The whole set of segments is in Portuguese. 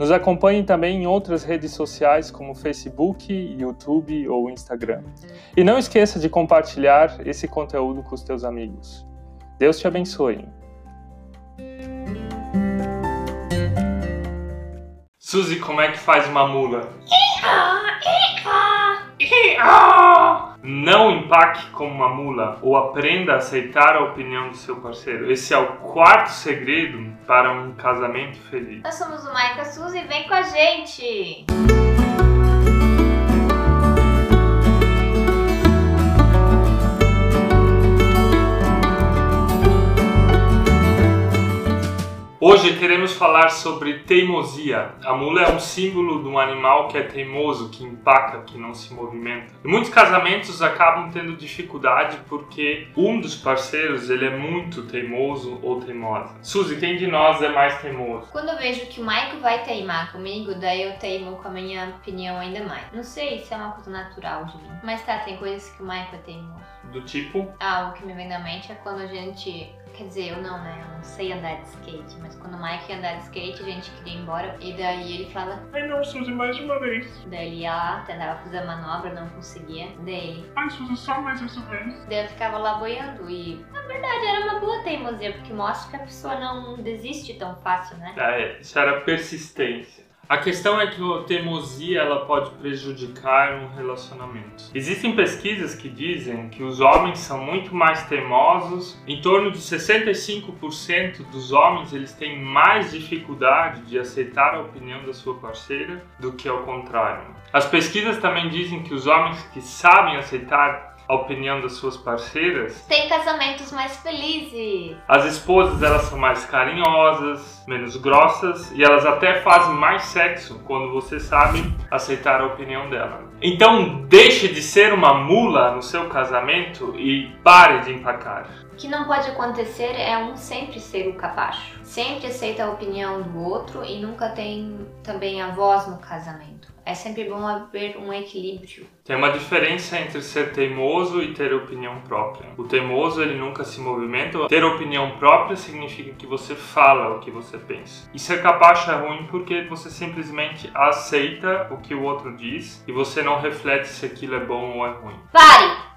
Nos acompanhe também em outras redes sociais como Facebook, YouTube ou Instagram. E não esqueça de compartilhar esse conteúdo com os teus amigos. Deus te abençoe. Suzy, como é que faz uma mula? Não empaque como uma mula ou aprenda a aceitar a opinião do seu parceiro. Esse é o quarto segredo para um casamento feliz. Nós somos o Maica Suzy, vem com a gente! Hoje queremos falar sobre teimosia. A mula é um símbolo de um animal que é teimoso, que empaca, que não se movimenta. E muitos casamentos acabam tendo dificuldade porque um dos parceiros ele é muito teimoso ou teimosa. Suzy, quem de nós é mais teimoso? Quando eu vejo que o Maico vai teimar comigo, daí eu teimo com a minha opinião ainda mais. Não sei se é uma coisa natural de mim. Mas tá, tem coisas que o Maico é teimoso. Do tipo? Ah, o que me vem na mente é quando a gente Quer dizer, eu não, né? Eu não sei andar de skate. Mas quando o Mike ia andar de skate, a gente queria ir embora. E daí ele fala: Ai não, Suzy, mais uma vez. Daí ele ia lá, tentava fazer a manobra, não conseguia. Daí ele: Ai, Suzy, só mais essa vez. Daí eu ficava lá boiando. E na verdade era uma boa teimosia, porque mostra que a pessoa não desiste tão fácil, né? Ah, é. Isso era persistência. A questão é que a teimosia ela pode prejudicar um relacionamento. Existem pesquisas que dizem que os homens são muito mais teimosos. Em torno de 65% dos homens eles têm mais dificuldade de aceitar a opinião da sua parceira do que ao contrário. As pesquisas também dizem que os homens que sabem aceitar a opinião das suas parceiras. Tem casamentos mais felizes. As esposas elas são mais carinhosas, menos grossas e elas até fazem mais sexo quando você sabe aceitar a opinião dela. Então deixe de ser uma mula no seu casamento e pare de empacar. O que não pode acontecer é um sempre ser o capacho. Sempre aceita a opinião do outro e nunca tem também a voz no casamento. É sempre bom haver um equilíbrio. Tem uma diferença entre ser teimoso e ter opinião própria. O teimoso ele nunca se movimenta. Ter opinião própria significa que você fala o que você pensa. E ser capacho é ruim porque você simplesmente aceita o que o outro diz e você não reflete se aquilo é bom ou é ruim. Pare!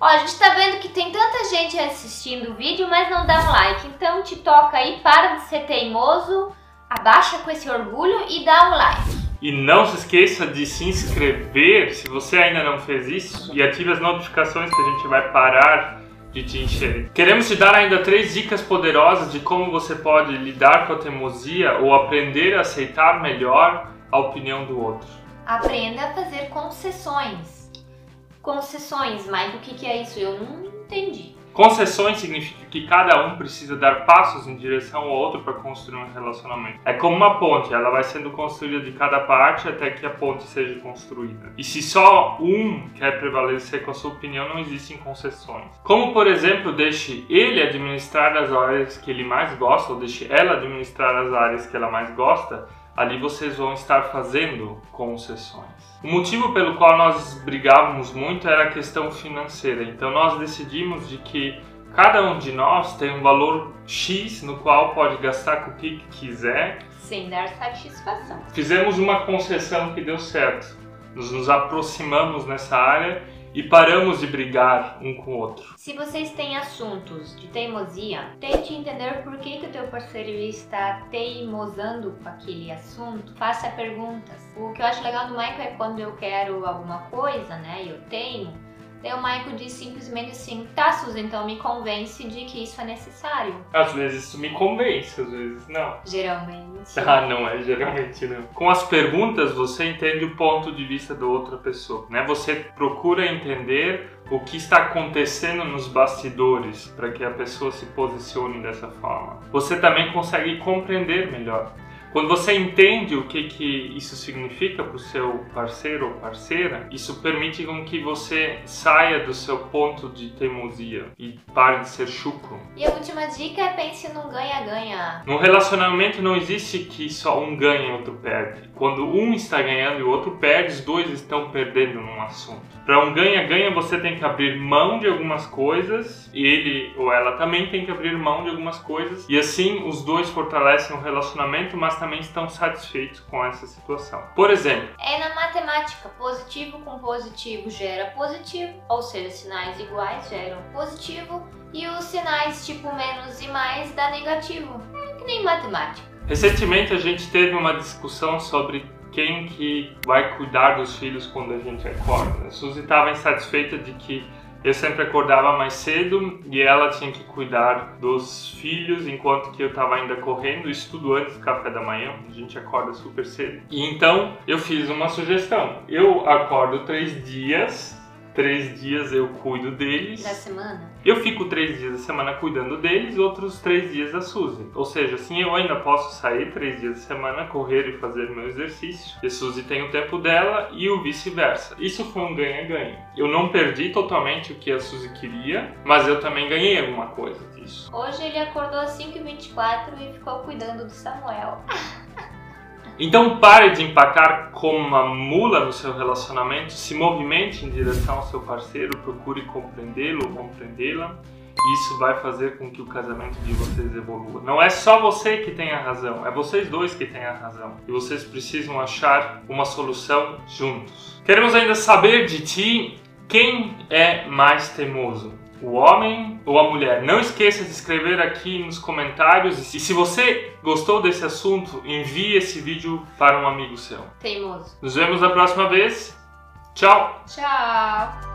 Ó, a gente tá vendo que tem tanta gente assistindo o vídeo, mas não dá um like. Então te toca aí, para de ser teimoso, abaixa com esse orgulho e dá um like. E não se esqueça de se inscrever se você ainda não fez isso e ative as notificações que a gente vai parar de te encher. Queremos te dar ainda três dicas poderosas de como você pode lidar com a teimosia ou aprender a aceitar melhor a opinião do outro. Aprenda a fazer concessões. Concessões, Mike, o que, que é isso? Eu não entendi. Concessões significa que cada um precisa dar passos em direção ao outro para construir um relacionamento. É como uma ponte, ela vai sendo construída de cada parte até que a ponte seja construída. E se só um quer prevalecer com a sua opinião, não existem concessões. Como, por exemplo, deixe ele administrar as áreas que ele mais gosta, ou deixe ela administrar as áreas que ela mais gosta, ali vocês vão estar fazendo concessões. O motivo pelo qual nós brigávamos muito era a questão financeira. Então nós decidimos de que cada um de nós tem um valor X no qual pode gastar com o que quiser. Sem dar satisfação. Fizemos uma concessão que deu certo. Nos, nos aproximamos nessa área e paramos de brigar um com o outro. Se vocês têm assuntos de teimosia, tente entender por que, que o teu parceiro está teimosando com aquele assunto. Faça perguntas. O que eu acho legal do Michael é quando eu quero alguma coisa, né? Eu teimo Daí o Michael diz simplesmente assim: tá, Suzy, então me convence de que isso é necessário. Às vezes isso me convence, às vezes não. Geralmente. Ah, não é, geralmente não. Com as perguntas você entende o ponto de vista da outra pessoa, né? Você procura entender o que está acontecendo nos bastidores para que a pessoa se posicione dessa forma. Você também consegue compreender melhor. Quando você entende o que, que isso significa para o seu parceiro ou parceira, isso permite com que você saia do seu ponto de teimosia e pare de ser chucro. E a última dica é pense num ganha-ganha. No relacionamento não existe que só um ganha e outro perde. Quando um está ganhando e o outro perde, os dois estão perdendo num assunto. Para um ganha-ganha, você tem que abrir mão de algumas coisas, ele ou ela também tem que abrir mão de algumas coisas, e assim os dois fortalecem o relacionamento, mas também estão satisfeitos com essa situação. Por exemplo, É na matemática, positivo com positivo gera positivo, ou seja, sinais iguais geram positivo, e os sinais tipo menos e mais dá negativo. É que nem matemática. recentemente a gente teve uma discussão sobre quem que vai cuidar dos filhos quando a gente acorda. A Suzy estava insatisfeita de que eu sempre acordava mais cedo e ela tinha que cuidar dos filhos enquanto que eu estava ainda correndo, estudo antes do café da manhã, a gente acorda super cedo. E então eu fiz uma sugestão. Eu acordo três dias, três dias eu cuido deles. Da semana? Eu fico três dias da semana cuidando deles, outros três dias da Suzy. Ou seja, assim eu ainda posso sair três dias da semana, correr e fazer meu exercício. E a Suzy tem o tempo dela e o vice-versa. Isso foi um ganha-ganha. Eu não perdi totalmente o que a Suzy queria, mas eu também ganhei alguma coisa disso. Hoje ele acordou às 5h24 e ficou cuidando do Samuel. Então pare de empacar como uma mula no seu relacionamento, se movimente em direção ao seu parceiro, procure compreendê-lo ou compreendê-la. Isso vai fazer com que o casamento de vocês evolua. Não é só você que tem a razão, é vocês dois que têm a razão. E vocês precisam achar uma solução juntos. Queremos ainda saber de ti quem é mais teimoso o homem ou a mulher. Não esqueça de escrever aqui nos comentários e se você gostou desse assunto, envie esse vídeo para um amigo seu. Teimoso. Nos vemos na próxima vez. Tchau! Tchau!